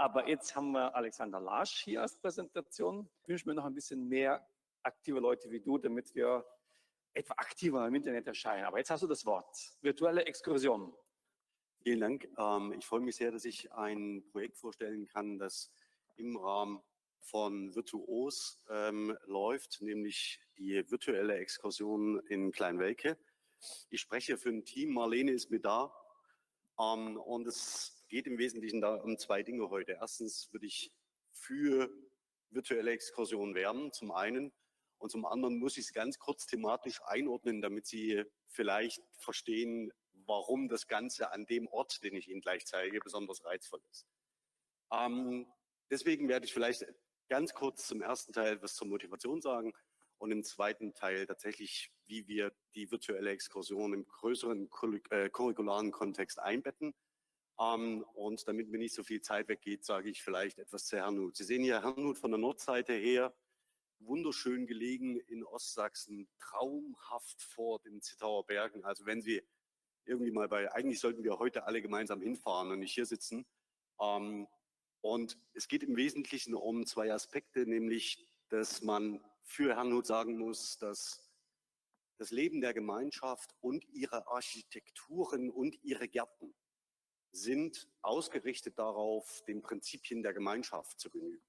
aber jetzt haben wir Alexander Larsch hier als Präsentation. Ich wünsche mir noch ein bisschen mehr aktive Leute wie du, damit wir etwa aktiver im Internet erscheinen. Aber jetzt hast du das Wort. Virtuelle Exkursion. Vielen Dank. Ähm, ich freue mich sehr, dass ich ein Projekt vorstellen kann, das im Rahmen von Virtuos ähm, läuft, nämlich die virtuelle Exkursion in Kleinwelke. Ich spreche für ein Team, Marlene ist mit da ähm, und es geht im Wesentlichen da um zwei Dinge heute. Erstens würde ich für virtuelle Exkursionen werben, zum einen, und zum anderen muss ich es ganz kurz thematisch einordnen, damit Sie vielleicht verstehen, warum das Ganze an dem Ort, den ich Ihnen gleich zeige, besonders reizvoll ist. Ähm, deswegen werde ich vielleicht ganz kurz zum ersten Teil was zur Motivation sagen und im zweiten Teil tatsächlich, wie wir die virtuelle Exkursion im größeren äh, curricularen Kontext einbetten. Ähm, und damit mir nicht so viel Zeit weggeht, sage ich vielleicht etwas zu Hernut. Sie sehen hier Hernut von der Nordseite her, wunderschön gelegen in Ostsachsen, traumhaft vor den Zittauer Bergen. Also wenn Sie irgendwie mal bei, eigentlich sollten wir heute alle gemeinsam hinfahren und nicht hier sitzen. Ähm, und es geht im Wesentlichen um zwei Aspekte, nämlich, dass man für Herrnhut sagen muss, dass das Leben der Gemeinschaft und ihre Architekturen und ihre Gärten sind ausgerichtet darauf, den Prinzipien der Gemeinschaft zu genügen.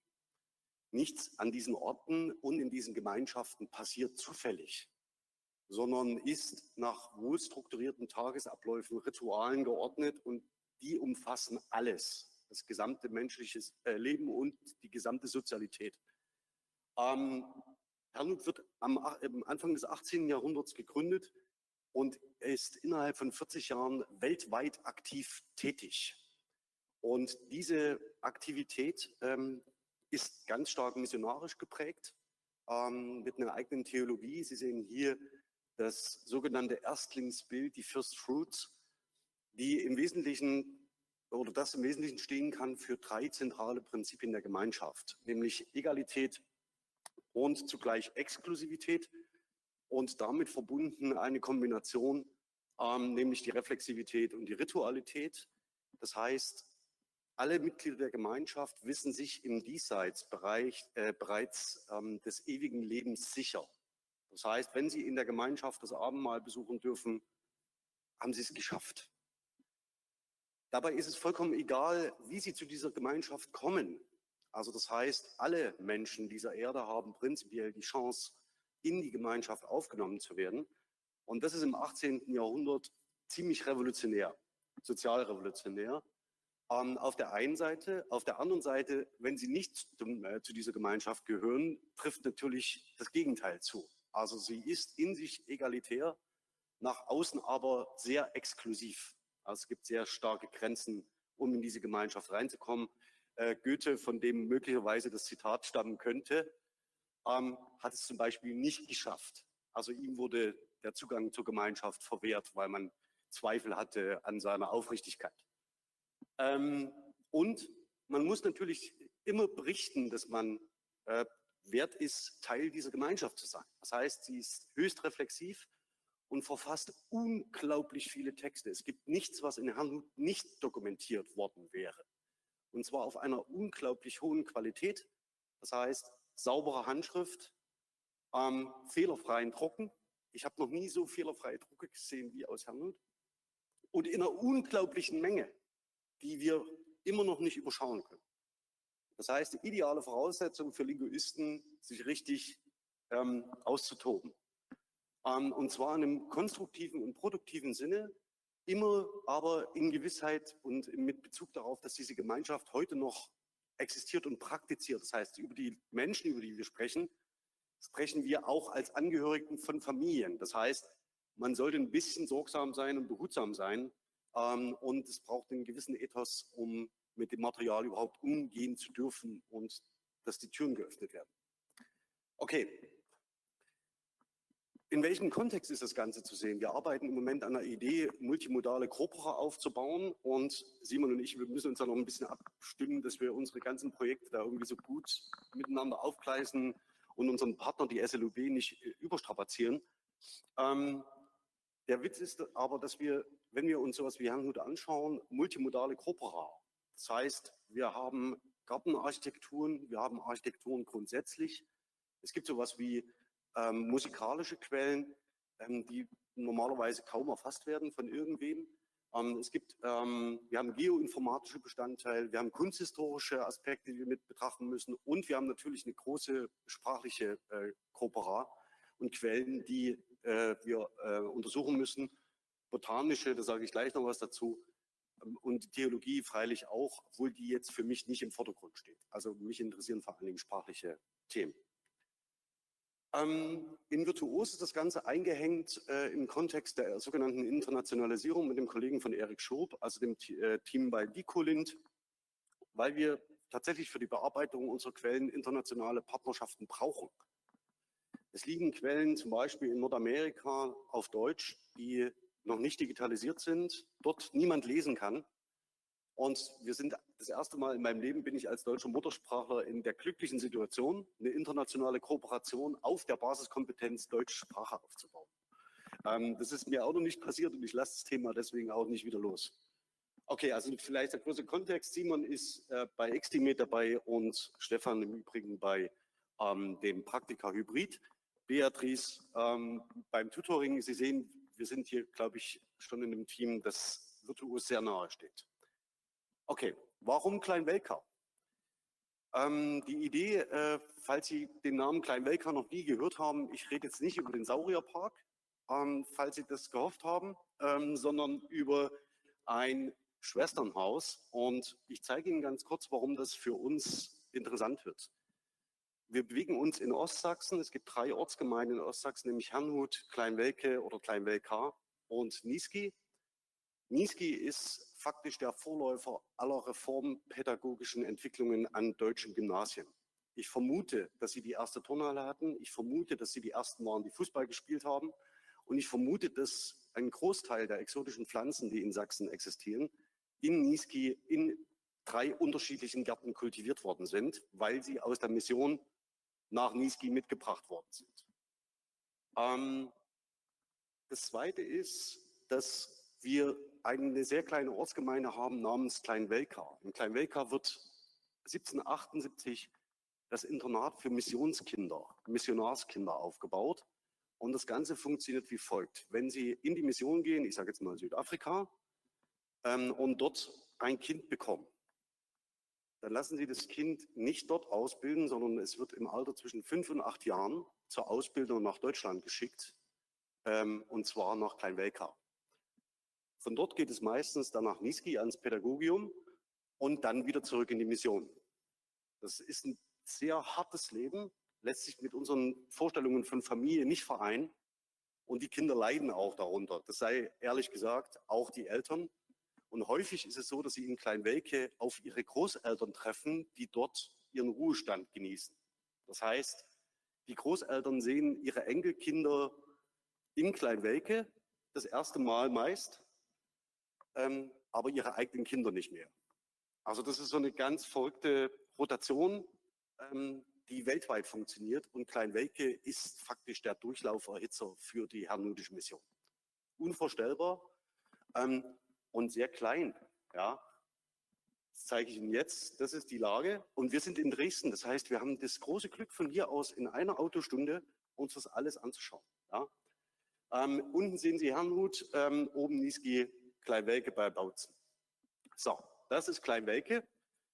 Nichts an diesen Orten und in diesen Gemeinschaften passiert zufällig, sondern ist nach wohlstrukturierten Tagesabläufen, Ritualen geordnet und die umfassen alles, das gesamte menschliche äh, Leben und die gesamte Sozialität. Ähm, Herrnhut wird am, am Anfang des 18. Jahrhunderts gegründet und ist innerhalb von 40 Jahren weltweit aktiv tätig. Und diese Aktivität ähm, ist ganz stark missionarisch geprägt, ähm, mit einer eigenen Theologie. Sie sehen hier das sogenannte Erstlingsbild, die First Fruits, die im Wesentlichen oder das im Wesentlichen stehen kann für drei zentrale Prinzipien der Gemeinschaft, nämlich Egalität, und zugleich Exklusivität und damit verbunden eine Kombination, ähm, nämlich die Reflexivität und die Ritualität. Das heißt, alle Mitglieder der Gemeinschaft wissen sich im Diesseitsbereich äh, bereits ähm, des ewigen Lebens sicher. Das heißt, wenn sie in der Gemeinschaft das Abendmahl besuchen dürfen, haben sie es geschafft. Dabei ist es vollkommen egal, wie sie zu dieser Gemeinschaft kommen. Also das heißt, alle Menschen dieser Erde haben prinzipiell die Chance, in die Gemeinschaft aufgenommen zu werden. Und das ist im 18. Jahrhundert ziemlich revolutionär, sozialrevolutionär. Ähm, auf der einen Seite. Auf der anderen Seite, wenn sie nicht zum, äh, zu dieser Gemeinschaft gehören, trifft natürlich das Gegenteil zu. Also sie ist in sich egalitär, nach außen aber sehr exklusiv. Also es gibt sehr starke Grenzen, um in diese Gemeinschaft reinzukommen äh, Goethe, von dem möglicherweise das Zitat stammen könnte, ähm, hat es zum Beispiel nicht geschafft. Also ihm wurde der Zugang zur Gemeinschaft verwehrt, weil man Zweifel hatte an seiner Aufrichtigkeit. Ähm, und man muss natürlich immer berichten, dass man äh, wert ist, Teil dieser Gemeinschaft zu sein. Das heißt, sie ist höchst reflexiv und verfasst unglaublich viele Texte. Es gibt nichts, was in Herrnhut nicht dokumentiert worden wäre und zwar auf einer unglaublich hohen Qualität. Das heißt, saubere Handschrift, ähm, fehlerfreien Drucken. Ich habe noch nie so fehlerfreie Drucke gesehen wie aus Herrnhut. Und in einer unglaublichen Menge, die wir immer noch nicht überschauen können. Das heißt, die ideale Voraussetzung für Linguisten, sich richtig ähm, auszutoben. Ähm, und zwar in einem konstruktiven und produktiven Sinne, Immer aber in Gewissheit und mit Bezug darauf, dass diese Gemeinschaft heute noch existiert und praktiziert. Das heißt, über die Menschen, über die wir sprechen, sprechen wir auch als Angehörigen von Familien. Das heißt, man sollte ein bisschen sorgsam sein und behutsam sein. Ähm, und es braucht einen gewissen Ethos, um mit dem Material überhaupt umgehen zu dürfen und dass die Türen geöffnet werden. Okay, in welchem Kontext ist das Ganze zu sehen? Wir arbeiten im Moment an einer Idee, multimodale Corpora aufzubauen und Simon und ich, wir müssen uns da noch ein bisschen abstimmen, dass wir unsere ganzen Projekte da irgendwie so gut miteinander aufgleisen und unseren Partner, die SLUB, nicht äh, überstrapazieren. Ähm, der Witz ist aber, dass wir, wenn wir uns sowas wie Herrnhut anschauen, multimodale Corpora, Das heißt, wir haben Gartenarchitekturen, wir haben Architekturen grundsätzlich. Es gibt sowas wie ähm, musikalische Quellen, ähm, die normalerweise kaum erfasst werden von irgendwem. Ähm, es gibt, ähm, wir haben geoinformatische Bestandteile, wir haben kunsthistorische Aspekte, die wir mit betrachten müssen und wir haben natürlich eine große sprachliche äh, Corpora und Quellen, die äh, wir äh, untersuchen müssen. Botanische, da sage ich gleich noch was dazu. Ähm, und Theologie freilich auch, obwohl die jetzt für mich nicht im Vordergrund steht. Also mich interessieren vor allen Dingen sprachliche Themen. Ähm, in Virtuos ist das Ganze eingehängt äh, im Kontext der sogenannten Internationalisierung mit dem Kollegen von Erik Schob, also dem äh, Team bei Dicolint, weil wir tatsächlich für die Bearbeitung unserer Quellen internationale Partnerschaften brauchen. Es liegen Quellen zum Beispiel in Nordamerika auf Deutsch, die noch nicht digitalisiert sind, dort niemand lesen kann. Und wir sind das erste Mal in meinem Leben bin ich als deutscher Muttersprachler in der glücklichen Situation, eine internationale Kooperation auf der Basiskompetenz deutsche Sprache aufzubauen. Ähm, das ist mir auch noch nicht passiert und ich lasse das Thema deswegen auch nicht wieder los. Okay, also vielleicht der große Kontext. Simon ist äh, bei Xteamate dabei und Stefan im Übrigen bei ähm, dem Praktika Hybrid. Beatrice ähm, beim Tutoring. Sie sehen, wir sind hier, glaube ich, schon in einem Team, das virtuos sehr nahe steht. Okay, warum Kleinwelka? Ähm, die Idee, äh, falls Sie den Namen Kleinwelka noch nie gehört haben, ich rede jetzt nicht über den Saurierpark, ähm, falls Sie das gehofft haben, ähm, sondern über ein Schwesternhaus. Und ich zeige Ihnen ganz kurz, warum das für uns interessant wird. Wir bewegen uns in Ostsachsen. Es gibt drei Ortsgemeinden in Ostsachsen, nämlich Herrnhut, Kleinwelke oder Kleinwelka und Niesky. Niesky ist faktisch der Vorläufer aller reformpädagogischen Entwicklungen an deutschen Gymnasien. Ich vermute, dass sie die erste Turnhalle hatten. Ich vermute, dass sie die ersten waren, die Fußball gespielt haben. Und ich vermute, dass ein Großteil der exotischen Pflanzen, die in Sachsen existieren, in Niesky in drei unterschiedlichen Gärten kultiviert worden sind, weil sie aus der Mission nach Niesky mitgebracht worden sind. Ähm, das Zweite ist, dass wir eine sehr kleine Ortsgemeinde haben namens Kleinwelka. In Kleinwelka wird 1778 das Internat für Missionskinder, Missionarskinder aufgebaut. Und das Ganze funktioniert wie folgt. Wenn Sie in die Mission gehen, ich sage jetzt mal Südafrika, ähm, und dort ein Kind bekommen, dann lassen Sie das Kind nicht dort ausbilden, sondern es wird im Alter zwischen fünf und acht Jahren zur Ausbildung nach Deutschland geschickt, ähm, und zwar nach Kleinwelka. Von dort geht es meistens dann nach Niski ans Pädagogium und dann wieder zurück in die Mission. Das ist ein sehr hartes Leben, lässt sich mit unseren Vorstellungen von Familie nicht vereinen. Und die Kinder leiden auch darunter. Das sei ehrlich gesagt auch die Eltern. Und häufig ist es so, dass sie in Kleinwelke auf ihre Großeltern treffen, die dort ihren Ruhestand genießen. Das heißt, die Großeltern sehen ihre Enkelkinder in Kleinwelke das erste Mal meist ähm, aber ihre eigenen Kinder nicht mehr. Also das ist so eine ganz verrückte Rotation, ähm, die weltweit funktioniert und Kleinwelke ist faktisch der Durchlauferhitzer für die herrnhutische Mission. Unvorstellbar ähm, und sehr klein. Ja, das zeige ich Ihnen jetzt. Das ist die Lage. Und wir sind in Dresden. Das heißt, wir haben das große Glück von hier aus in einer Autostunde uns das alles anzuschauen. Ja? Ähm, unten sehen Sie Herrnhut, ähm, oben Niesky, Kleinwelke bei Bautzen. So, das ist Kleinwelke,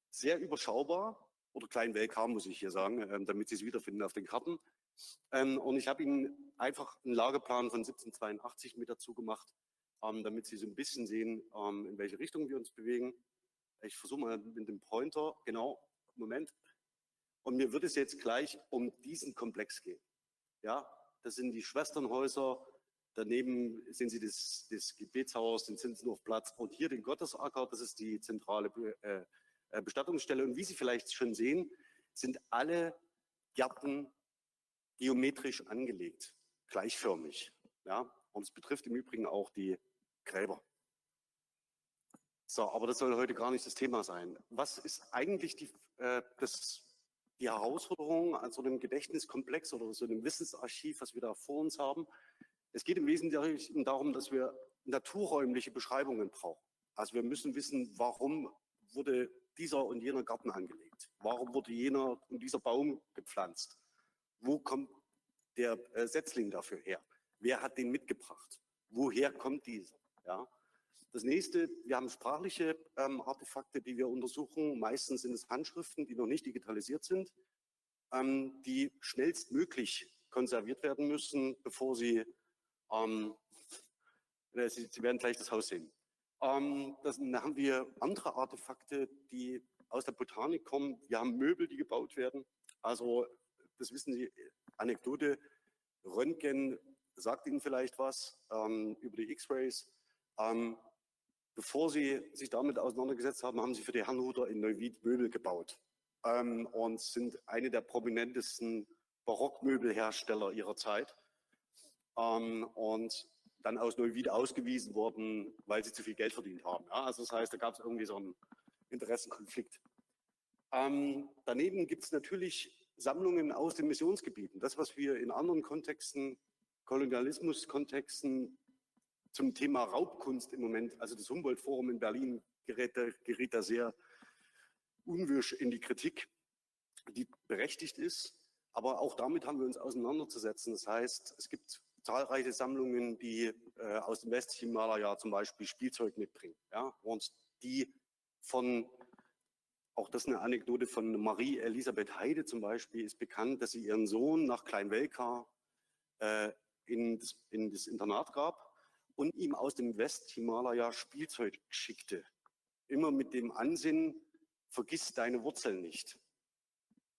sehr überschaubar, oder Kleinwelka muss ich hier sagen, ähm, damit Sie es wiederfinden auf den Karten. Ähm, und ich habe Ihnen einfach einen Lageplan von 1782 mit dazu gemacht, ähm, damit Sie so ein bisschen sehen, in welche Richtung wir uns bewegen. Ich versuche mal mit dem Pointer, genau, Moment. Und mir wird es jetzt gleich um diesen Komplex gehen. Ja, das sind die Schwesternhäuser, Daneben sehen Sie das, das Gebetshaus, den Zinsenhofplatz und hier den Gottesacker, das ist die zentrale äh, äh, Bestattungsstelle. Und wie Sie vielleicht schon sehen, sind alle Gärten geometrisch angelegt, gleichförmig. Ja? Und es betrifft im Übrigen auch die Gräber. So, aber das soll heute gar nicht das Thema sein. Was ist eigentlich die, äh, das, die Herausforderung an so einem Gedächtniskomplex oder so einem Wissensarchiv, was wir da vor uns haben? Es geht im Wesentlichen darum, dass wir naturräumliche Beschreibungen brauchen. Also wir müssen wissen, warum wurde dieser und jener Garten angelegt? Warum wurde jener und dieser Baum gepflanzt? Wo kommt der äh, Setzling dafür her? Wer hat den mitgebracht? Woher kommt dieser? Ja. Das nächste, wir haben sprachliche ähm, Artefakte, die wir untersuchen. Meistens sind es Handschriften, die noch nicht digitalisiert sind, ähm, die schnellstmöglich konserviert werden müssen, bevor sie, ähm, äh, sie, sie, werden gleich das Haus sehen. Ähm, das, dann haben wir andere Artefakte, die aus der Botanik kommen. Wir haben Möbel, die gebaut werden. Also, das wissen Sie, Anekdote, Röntgen sagt Ihnen vielleicht was ähm, über die X-Rays. Ähm, bevor Sie sich damit auseinandergesetzt haben, haben Sie für die Herrnhuter in Neuwied Möbel gebaut ähm, und sind eine der prominentesten Barockmöbelhersteller ihrer Zeit. Ähm, und dann aus Neuwied ausgewiesen worden, weil sie zu viel Geld verdient haben. Ja, also das heißt, da gab es irgendwie so einen Interessenkonflikt. Ähm, daneben gibt es natürlich Sammlungen aus den Missionsgebieten. Das, was wir in anderen Kontexten, Kolonialismus-Kontexten zum Thema Raubkunst im Moment, also das Humboldt-Forum in Berlin gerät, gerät da sehr unwirsch in die Kritik, die berechtigt ist. Aber auch damit haben wir uns auseinanderzusetzen. Das heißt, es gibt zahlreiche Sammlungen, die äh, aus dem Westhimalaya zum Beispiel Spielzeug mitbringen. Ja? Und die von, auch das ist eine Anekdote von Marie Elisabeth Heide zum Beispiel, ist bekannt, dass sie ihren Sohn nach Kleinwelka äh, in, das, in das Internat gab und ihm aus dem Westhimalaya Spielzeug schickte. Immer mit dem Ansinnen, vergiss deine Wurzeln nicht.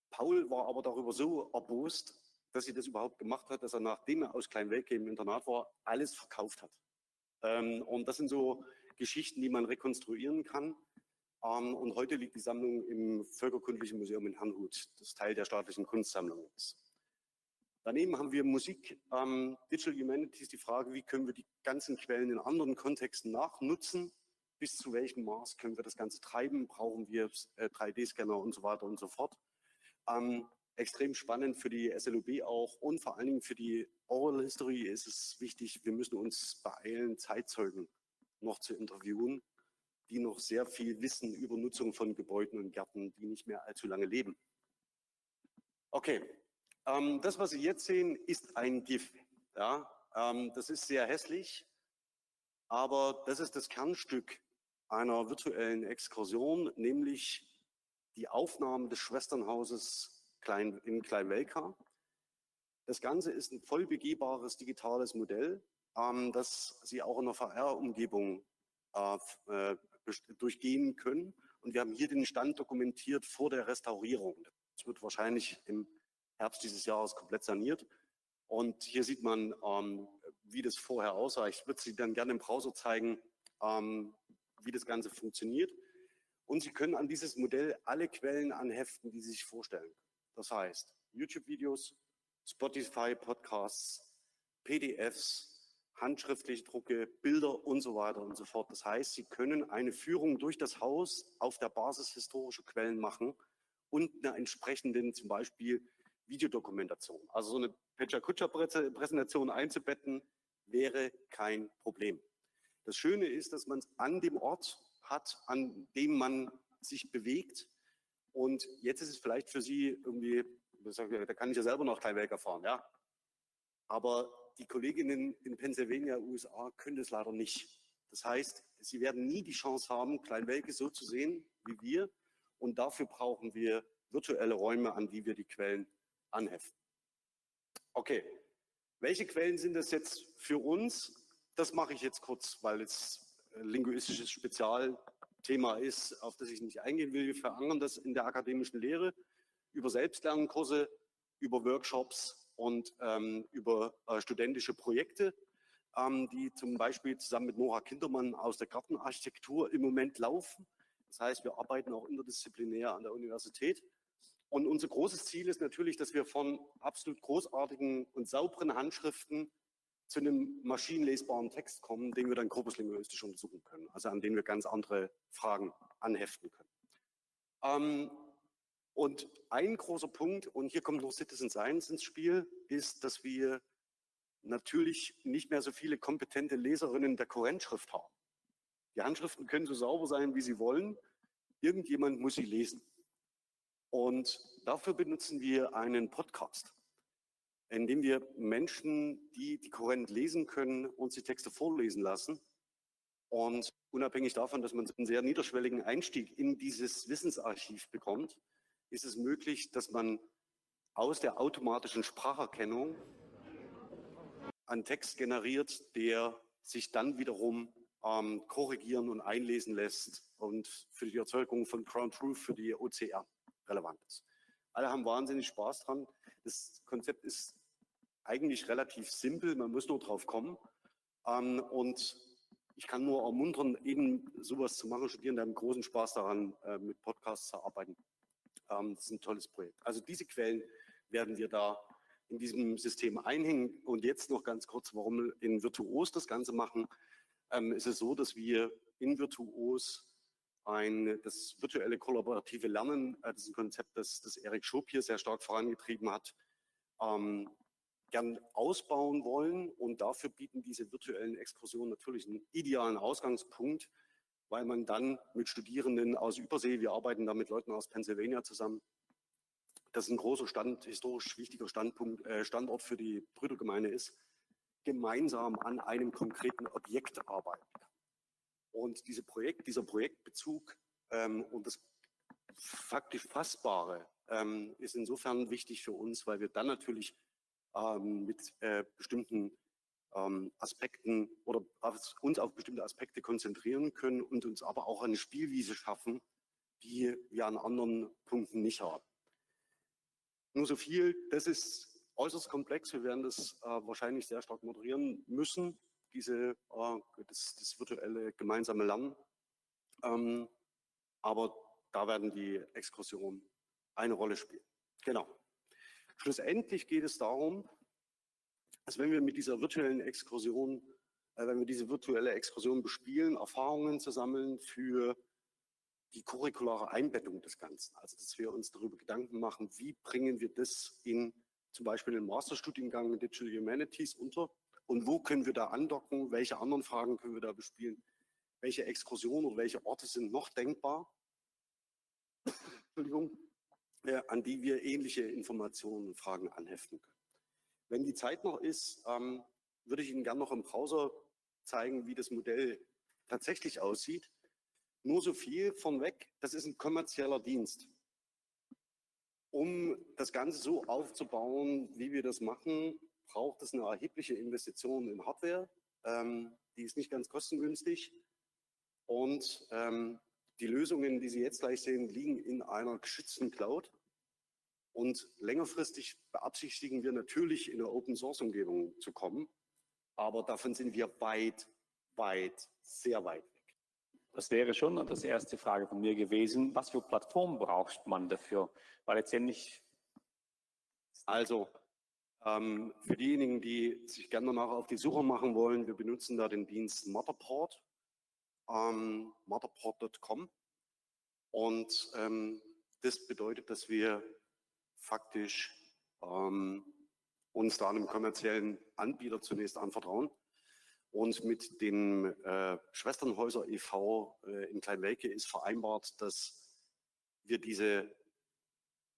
Paul war aber darüber so erbost, dass sie das überhaupt gemacht hat, dass er nachdem er aus Kleinwelke im Internat war, alles verkauft hat. Ähm, und das sind so Geschichten, die man rekonstruieren kann. Ähm, und heute liegt die Sammlung im Völkerkundlichen Museum in Herrnhut, das Teil der staatlichen Kunstsammlung ist. Daneben haben wir Musik, ähm, Digital Humanities, die Frage, wie können wir die ganzen Quellen in anderen Kontexten nachnutzen, bis zu welchem Maß können wir das Ganze treiben, brauchen wir äh, 3D-Scanner und so weiter und so fort. Ähm, extrem spannend für die SLOB auch und vor allen Dingen für die Oral History ist es wichtig, wir müssen uns beeilen, Zeitzeugen noch zu interviewen, die noch sehr viel wissen über Nutzung von Gebäuden und Gärten, die nicht mehr allzu lange leben. Okay, ähm, das, was Sie jetzt sehen, ist ein GIF. Ja, ähm, das ist sehr hässlich, aber das ist das Kernstück einer virtuellen Exkursion, nämlich die Aufnahmen des Schwesternhauses Klein, in Kleinwelka. Das Ganze ist ein voll begehbares digitales Modell, ähm, das Sie auch in einer VR-Umgebung äh, äh durchgehen können. Und wir haben hier den Stand dokumentiert vor der Restaurierung. Das wird wahrscheinlich im Herbst dieses Jahres komplett saniert. Und hier sieht man, ähm, wie das vorher aussah. Ich würde Sie dann gerne im Browser zeigen, ähm, wie das Ganze funktioniert. Und Sie können an dieses Modell alle Quellen anheften, die Sie sich vorstellen. Das heißt, YouTube-Videos, Spotify-Podcasts, PDFs, handschriftliche Drucke, Bilder und so weiter und so fort. Das heißt, Sie können eine Führung durch das Haus auf der Basis historischer Quellen machen und einer entsprechenden zum Beispiel Videodokumentation. Also so eine Pecha-Kutscher-Präsentation einzubetten, wäre kein Problem. Das Schöne ist, dass man es an dem Ort hat, an dem man sich bewegt. Und jetzt ist es vielleicht für Sie irgendwie, da kann ich ja selber noch Kleinwelker fahren, ja. Aber die Kolleginnen in Pennsylvania, USA, können das leider nicht. Das heißt, sie werden nie die Chance haben, Kleinwelke so zu sehen wie wir. Und dafür brauchen wir virtuelle Räume, an die wir die Quellen anheften. Okay, welche Quellen sind das jetzt für uns? Das mache ich jetzt kurz, weil es linguistisches Spezialthema ist, auf das ich nicht eingehen will. Wir verankern das in der akademischen Lehre über Selbstlernkurse, über Workshops und ähm, über äh, studentische Projekte, ähm, die zum Beispiel zusammen mit Nora Kindermann aus der Gartenarchitektur im Moment laufen. Das heißt, wir arbeiten auch interdisziplinär an der Universität. Und unser großes Ziel ist natürlich, dass wir von absolut großartigen und sauberen Handschriften zu einem maschinenlesbaren Text kommen, den wir dann korpuslinguistisch untersuchen können, also an den wir ganz andere Fragen anheften können. Ähm, und ein großer Punkt, und hier kommt noch Citizen Science ins Spiel, ist, dass wir natürlich nicht mehr so viele kompetente Leserinnen der Kurrentschrift haben. Die Handschriften können so sauber sein, wie sie wollen. Irgendjemand muss sie lesen. Und dafür benutzen wir einen Podcast, in dem wir Menschen, die die Kohärent lesen können, uns die Texte vorlesen lassen. Und unabhängig davon, dass man einen sehr niederschwelligen Einstieg in dieses Wissensarchiv bekommt, ist es möglich, dass man aus der automatischen Spracherkennung einen Text generiert, der sich dann wiederum ähm, korrigieren und einlesen lässt und für die Erzeugung von Ground Truth für die OCR relevant ist. Alle haben wahnsinnig Spaß dran. Das Konzept ist eigentlich relativ simpel, man muss nur drauf kommen. Ähm, und ich kann nur ermuntern, eben sowas zu machen. Studierende haben großen Spaß daran, äh, mit Podcasts zu arbeiten. Ähm, das ist ein tolles Projekt. Also diese Quellen werden wir da in diesem System einhängen. Und jetzt noch ganz kurz, warum in Virtuos das Ganze machen. Ähm, ist es so, dass wir in Virtuos ein, das virtuelle kollaborative Lernen, äh, das ist ein Konzept, das, das Erik Schob hier sehr stark vorangetrieben hat, ähm, gern ausbauen wollen. Und dafür bieten diese virtuellen Exkursionen natürlich einen idealen Ausgangspunkt, weil man dann mit Studierenden aus Übersee, wir arbeiten da mit Leuten aus Pennsylvania zusammen, das ist ein großer Stand, historisch wichtiger Standpunkt, äh, Standort für die Brüdergemeinde ist, gemeinsam an einem konkreten Objekt arbeiten kann. Und diese Projekt, dieser Projektbezug ähm, und das faktisch Fassbare ähm, ist insofern wichtig für uns, weil wir dann natürlich ähm, mit äh, bestimmten ähm, Aspekten oder uns auf bestimmte Aspekte konzentrieren können und uns aber auch eine Spielwiese schaffen, die wir an anderen Punkten nicht haben. Nur so viel, das ist äußerst komplex. Wir werden das äh, wahrscheinlich sehr stark moderieren müssen, diese, äh, das, das, virtuelle gemeinsame Lernen. Ähm, aber da werden die Exkursionen eine Rolle spielen. Genau. Schlussendlich geht es darum, dass wenn wir mit dieser virtuellen Exkursion, äh, wenn wir diese virtuelle Exkursion bespielen, Erfahrungen zu sammeln für die curriculare Einbettung des Ganzen. Also dass wir uns darüber Gedanken machen, wie bringen wir das in zum Beispiel den Masterstudiengang Digital Humanities unter und wo können wir da andocken, welche anderen Fragen können wir da bespielen, welche Exkursionen oder welche Orte sind noch denkbar, Entschuldigung, äh, an die wir ähnliche Informationen und Fragen anheften können. Wenn die Zeit noch ist, ähm, würde ich Ihnen gerne noch im Browser zeigen, wie das Modell tatsächlich aussieht. Nur so viel von weg, das ist ein kommerzieller Dienst. Um das Ganze so aufzubauen, wie wir das machen, braucht es eine erhebliche Investition in Hardware. Ähm, die ist nicht ganz kostengünstig. Und ähm, die Lösungen, die Sie jetzt gleich sehen, liegen in einer geschützten Cloud. Und längerfristig beabsichtigen wir natürlich in eine Open-Source-Umgebung zu kommen. Aber davon sind wir weit, weit, sehr weit weg. Das wäre schon das erste Frage von mir gewesen. Was für Plattform braucht man dafür? Weil letztendlich. Also, ähm, für diejenigen, die sich gerne noch auf die Suche machen wollen, wir benutzen da den Dienst Matterport, ähm, matterport.com. Und ähm, das bedeutet, dass wir faktisch ähm, uns da einem kommerziellen Anbieter zunächst anvertrauen und mit dem äh, Schwesternhäuser e.V. Äh, in Kleinwelke ist vereinbart, dass wir diese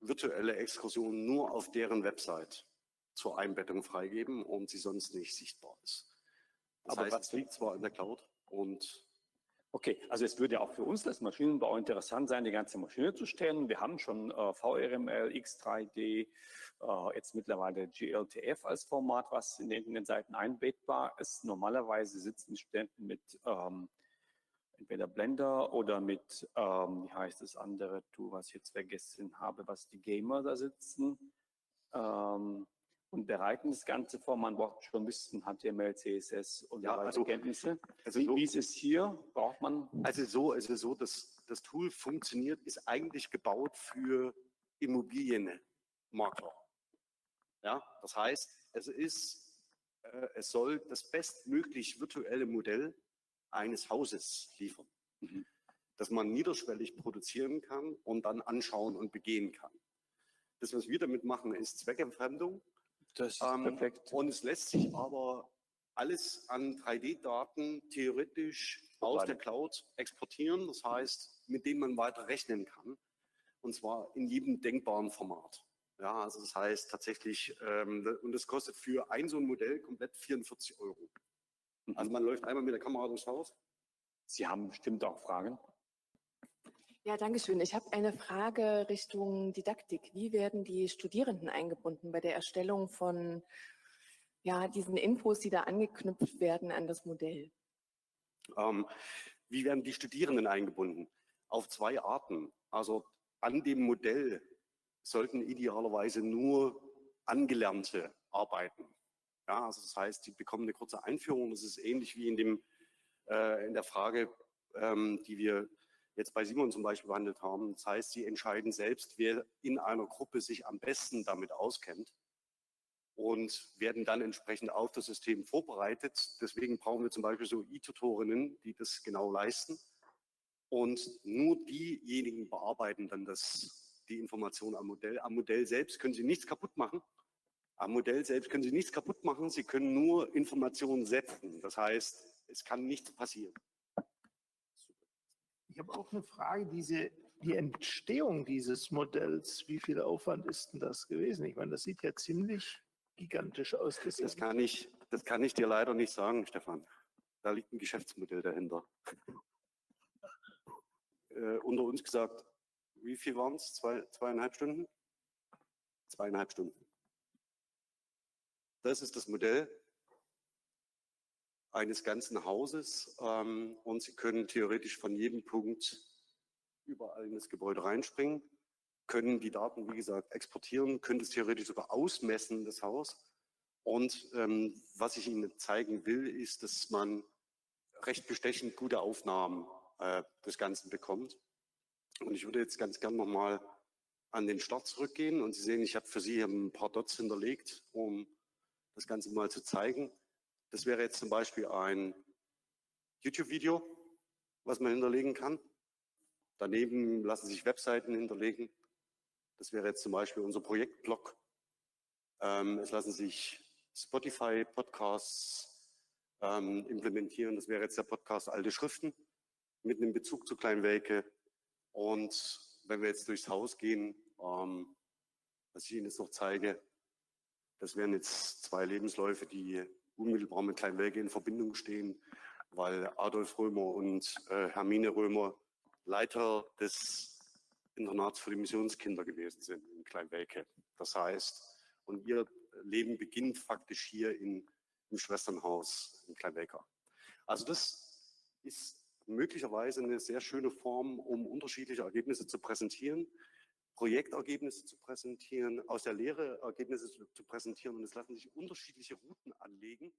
virtuelle Exkursion nur auf deren Website zur Einbettung freigeben und sie sonst nicht sichtbar ist. Das Aber heißt, es liegt zwar in der Cloud und Okay, also es würde auch für uns als Maschinenbau interessant sein, die ganze Maschine zu stellen. Wir haben schon äh, VRML, X3D, äh, jetzt mittlerweile GLTF als Format, was in den, in den Seiten einbettbar ist. Normalerweise sitzen Studenten mit ähm, entweder Blender oder mit, ähm, wie heißt das andere Tool, was ich jetzt vergessen habe, was die Gamer da sitzen. Ähm, und bereiten das Ganze vor. Man braucht schon ein bisschen HTML, CSS und ja, also, Kenntnisse. Also wie, so, wie ist es hier? Braucht man? Also so, also so, das, das Tool funktioniert, ist eigentlich gebaut für Immobilienmakler. Ja, das heißt, es ist, äh, es soll das bestmöglich virtuelle Modell eines Hauses liefern, mhm. das man niederschwellig produzieren kann und dann anschauen und begehen kann. Das, was wir damit machen, ist Zweckentfremdung. Das ist ähm, perfekt. Und es lässt sich aber alles an 3D-Daten theoretisch aus der Cloud exportieren, das heißt, mit denen man weiter rechnen kann, und zwar in jedem denkbaren Format. Ja, also das heißt tatsächlich, ähm, und das kostet für ein so ein Modell komplett 44 Euro. Also man läuft einmal mit der Kamera durchs Haus. Sie haben bestimmt auch Fragen. Ja, danke schön. Ich habe eine Frage Richtung Didaktik. Wie werden die Studierenden eingebunden bei der Erstellung von ja, diesen Infos, die da angeknüpft werden an das Modell? Ähm, wie werden die Studierenden eingebunden? Auf zwei Arten. Also an dem Modell sollten idealerweise nur Angelernte arbeiten. Ja, also das heißt, die bekommen eine kurze Einführung. Das ist ähnlich wie in, dem, äh, in der Frage, ähm, die wir jetzt bei Simon zum Beispiel behandelt haben. Das heißt, sie entscheiden selbst, wer in einer Gruppe sich am besten damit auskennt und werden dann entsprechend auf das System vorbereitet. Deswegen brauchen wir zum Beispiel so E-Tutorinnen, die das genau leisten. Und nur diejenigen bearbeiten dann das, die Information am Modell. Am Modell selbst können Sie nichts kaputt machen. Am Modell selbst können Sie nichts kaputt machen. Sie können nur Informationen setzen. Das heißt, es kann nichts passieren. Ich habe auch eine Frage, diese, die Entstehung dieses Modells, wie viel Aufwand ist denn das gewesen? Ich meine, das sieht ja ziemlich gigantisch aus. Das kann ich, das kann ich dir leider nicht sagen, Stefan. Da liegt ein Geschäftsmodell dahinter. äh, unter uns gesagt, wie viel waren es? Zwei, zweieinhalb Stunden? Zweieinhalb Stunden. Das ist das Modell eines ganzen Hauses ähm, und Sie können theoretisch von jedem Punkt überall in das Gebäude reinspringen, können die Daten, wie gesagt, exportieren, können es theoretisch sogar ausmessen, das Haus. Und ähm, was ich Ihnen zeigen will, ist, dass man recht bestechend gute Aufnahmen äh, des Ganzen bekommt. Und ich würde jetzt ganz gern nochmal an den Start zurückgehen. Und Sie sehen, ich habe für Sie ein paar Dots hinterlegt, um das Ganze mal zu zeigen. Das wäre jetzt zum Beispiel ein YouTube-Video, was man hinterlegen kann. Daneben lassen sich Webseiten hinterlegen. Das wäre jetzt zum Beispiel unser Projektblog. Ähm, es lassen sich Spotify-Podcasts ähm, implementieren. Das wäre jetzt der Podcast Alte Schriften mit einem Bezug zu Kleinwelke. Und wenn wir jetzt durchs Haus gehen, ähm, was ich Ihnen jetzt noch zeige, das wären jetzt zwei Lebensläufe, die unmittelbar mit Kleinwelke in Verbindung stehen, weil Adolf Römer und äh, Hermine Römer Leiter des Internats für die Missionskinder gewesen sind in Kleinwelke. Das heißt, und ihr Leben beginnt faktisch hier in, im Schwesternhaus in Kleinwelker. Also das ist möglicherweise eine sehr schöne Form, um unterschiedliche Ergebnisse zu präsentieren, Projektergebnisse zu präsentieren, aus der Lehre Ergebnisse zu, präsentieren und es lassen sich unterschiedliche Routen anlegen.